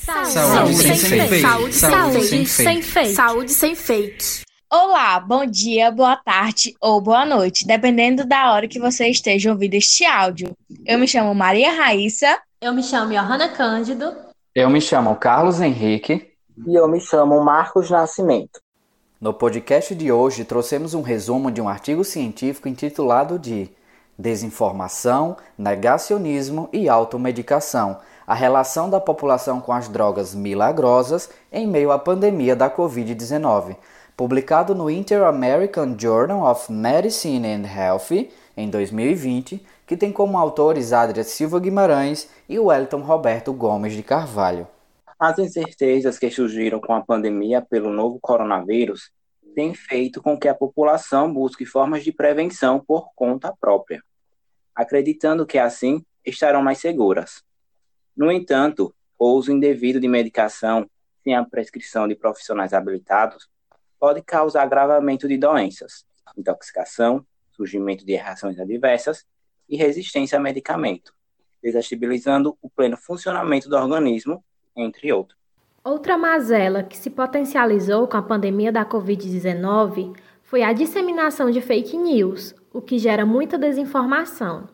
Saúde, saúde sem, sem fake. Saúde, saúde sem, sem fake. Saúde sem fake. Olá, bom dia, boa tarde ou boa noite, dependendo da hora que você esteja ouvindo este áudio. Eu me chamo Maria Raíssa. Eu me chamo Johanna Cândido. Eu me chamo Carlos Henrique. E eu me chamo Marcos Nascimento. No podcast de hoje, trouxemos um resumo de um artigo científico intitulado de Desinformação, Negacionismo e Automedicação a relação da população com as drogas milagrosas em meio à pandemia da Covid-19, publicado no Inter-American Journal of Medicine and Health em 2020, que tem como autores Adria Silva Guimarães e Wellington Roberto Gomes de Carvalho. As incertezas que surgiram com a pandemia pelo novo coronavírus têm feito com que a população busque formas de prevenção por conta própria, acreditando que assim estarão mais seguras. No entanto, o uso indevido de medicação sem a prescrição de profissionais habilitados pode causar agravamento de doenças, intoxicação, surgimento de reações adversas e resistência a medicamento, desestabilizando o pleno funcionamento do organismo, entre outros. Outra mazela que se potencializou com a pandemia da Covid-19 foi a disseminação de fake news, o que gera muita desinformação.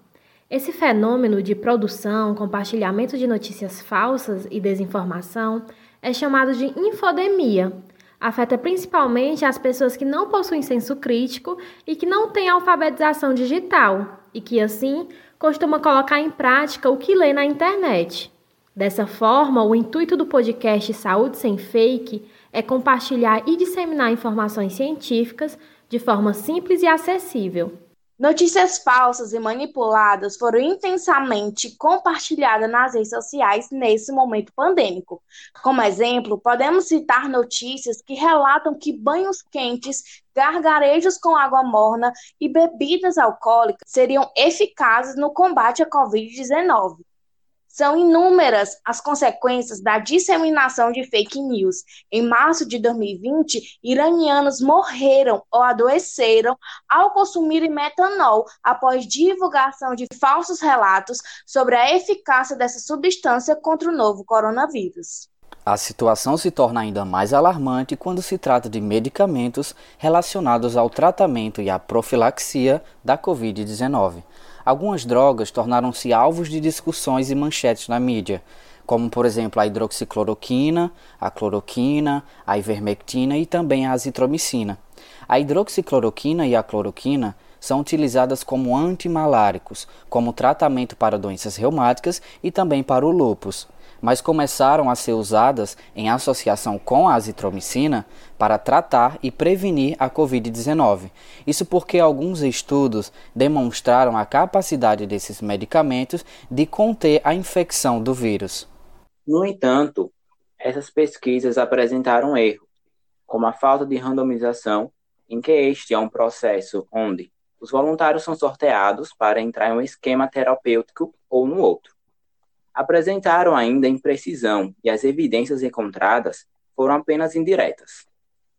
Esse fenômeno de produção, compartilhamento de notícias falsas e desinformação é chamado de infodemia. Afeta principalmente as pessoas que não possuem senso crítico e que não têm alfabetização digital e que, assim, costumam colocar em prática o que lê na internet. Dessa forma, o intuito do podcast Saúde Sem Fake é compartilhar e disseminar informações científicas de forma simples e acessível. Notícias falsas e manipuladas foram intensamente compartilhadas nas redes sociais nesse momento pandêmico. Como exemplo, podemos citar notícias que relatam que banhos quentes, gargarejos com água morna e bebidas alcoólicas seriam eficazes no combate à Covid-19. São inúmeras as consequências da disseminação de fake news. Em março de 2020, iranianos morreram ou adoeceram ao consumirem metanol após divulgação de falsos relatos sobre a eficácia dessa substância contra o novo coronavírus. A situação se torna ainda mais alarmante quando se trata de medicamentos relacionados ao tratamento e à profilaxia da Covid-19 algumas drogas tornaram-se alvos de discussões e manchetes na mídia, como por exemplo a hidroxicloroquina, a cloroquina, a ivermectina e também a azitromicina. A hidroxicloroquina e a cloroquina são utilizadas como antimaláricos, como tratamento para doenças reumáticas e também para o lúpus mas começaram a ser usadas em associação com a azitromicina para tratar e prevenir a Covid-19. Isso porque alguns estudos demonstraram a capacidade desses medicamentos de conter a infecção do vírus. No entanto, essas pesquisas apresentaram erro, como a falta de randomização, em que este é um processo onde os voluntários são sorteados para entrar em um esquema terapêutico ou no outro apresentaram ainda imprecisão e as evidências encontradas foram apenas indiretas.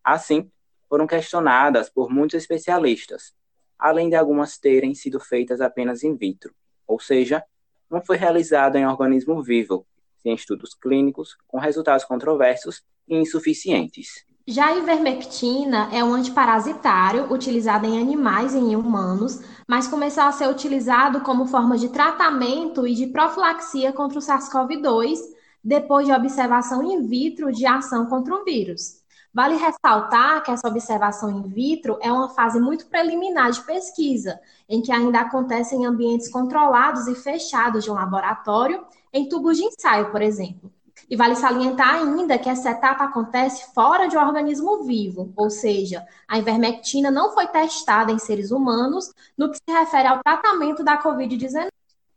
Assim, foram questionadas por muitos especialistas, além de algumas terem sido feitas apenas in vitro, ou seja, não foi realizado em organismo vivo, sem estudos clínicos, com resultados controversos e insuficientes. Já a ivermectina é um antiparasitário utilizado em animais e em humanos, mas começou a ser utilizado como forma de tratamento e de profilaxia contra o SARS-CoV-2, depois de observação in vitro de ação contra o vírus. Vale ressaltar que essa observação in vitro é uma fase muito preliminar de pesquisa, em que ainda acontece em ambientes controlados e fechados de um laboratório, em tubos de ensaio, por exemplo. E vale salientar ainda que essa etapa acontece fora de um organismo vivo, ou seja, a ivermectina não foi testada em seres humanos no que se refere ao tratamento da Covid-19.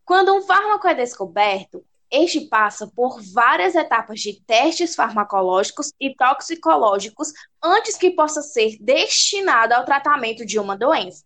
Quando um fármaco é descoberto, este passa por várias etapas de testes farmacológicos e toxicológicos antes que possa ser destinado ao tratamento de uma doença.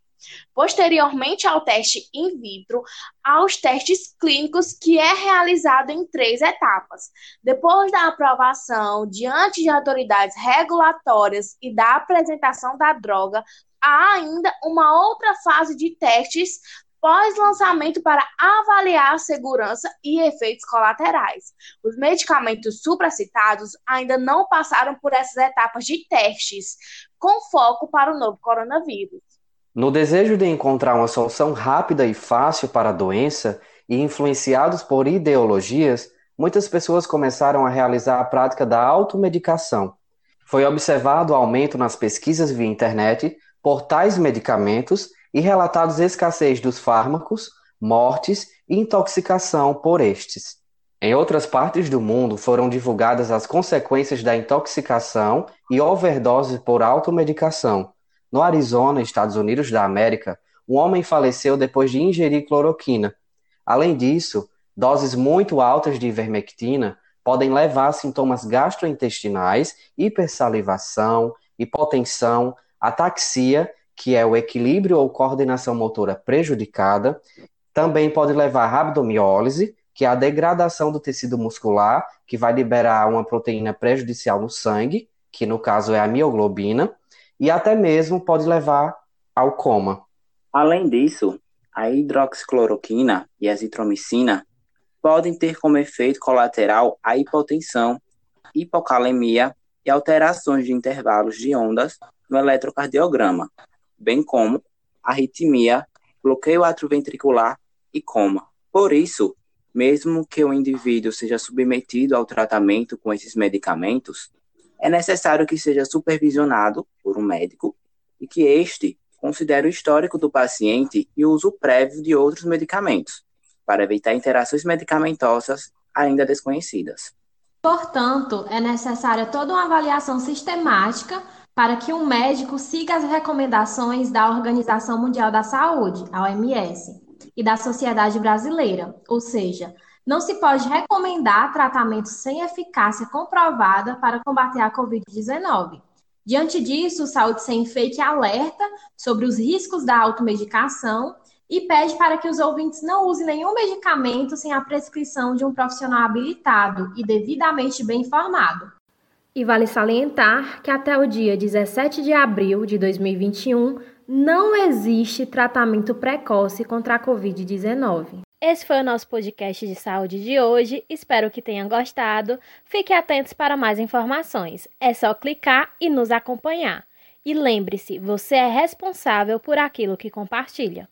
Posteriormente ao teste in vitro, aos testes clínicos, que é realizado em três etapas. Depois da aprovação diante de autoridades regulatórias e da apresentação da droga, há ainda uma outra fase de testes pós-lançamento para avaliar a segurança e efeitos colaterais. Os medicamentos supracitados ainda não passaram por essas etapas de testes, com foco para o novo coronavírus. No desejo de encontrar uma solução rápida e fácil para a doença, e influenciados por ideologias, muitas pessoas começaram a realizar a prática da automedicação. Foi observado aumento nas pesquisas via internet por tais medicamentos e relatados escassez dos fármacos, mortes e intoxicação por estes. Em outras partes do mundo foram divulgadas as consequências da intoxicação e overdose por automedicação. No Arizona, Estados Unidos da América, um homem faleceu depois de ingerir cloroquina. Além disso, doses muito altas de ivermectina podem levar a sintomas gastrointestinais, hipersalivação, hipotensão, ataxia que é o equilíbrio ou coordenação motora prejudicada, também pode levar à rabdomiólise, que é a degradação do tecido muscular, que vai liberar uma proteína prejudicial no sangue, que no caso é a mioglobina, e até mesmo pode levar ao coma. Além disso, a hidroxicloroquina e a azitromicina podem ter como efeito colateral a hipotensão, hipocalemia e alterações de intervalos de ondas no eletrocardiograma, bem como arritmia, bloqueio atrioventricular e coma. Por isso, mesmo que o indivíduo seja submetido ao tratamento com esses medicamentos, é necessário que seja supervisionado por um médico e que este considere o histórico do paciente e o uso prévio de outros medicamentos, para evitar interações medicamentosas ainda desconhecidas. Portanto, é necessária toda uma avaliação sistemática para que um médico siga as recomendações da Organização Mundial da Saúde, a OMS, e da Sociedade Brasileira, ou seja, não se pode recomendar tratamento sem eficácia comprovada para combater a Covid-19. Diante disso, o Saúde Sem Fake alerta sobre os riscos da automedicação e pede para que os ouvintes não usem nenhum medicamento sem a prescrição de um profissional habilitado e devidamente bem informado. E vale salientar que até o dia 17 de abril de 2021 não existe tratamento precoce contra a Covid-19. Esse foi o nosso podcast de saúde de hoje. Espero que tenham gostado. Fiquem atentos para mais informações. É só clicar e nos acompanhar. E lembre-se, você é responsável por aquilo que compartilha.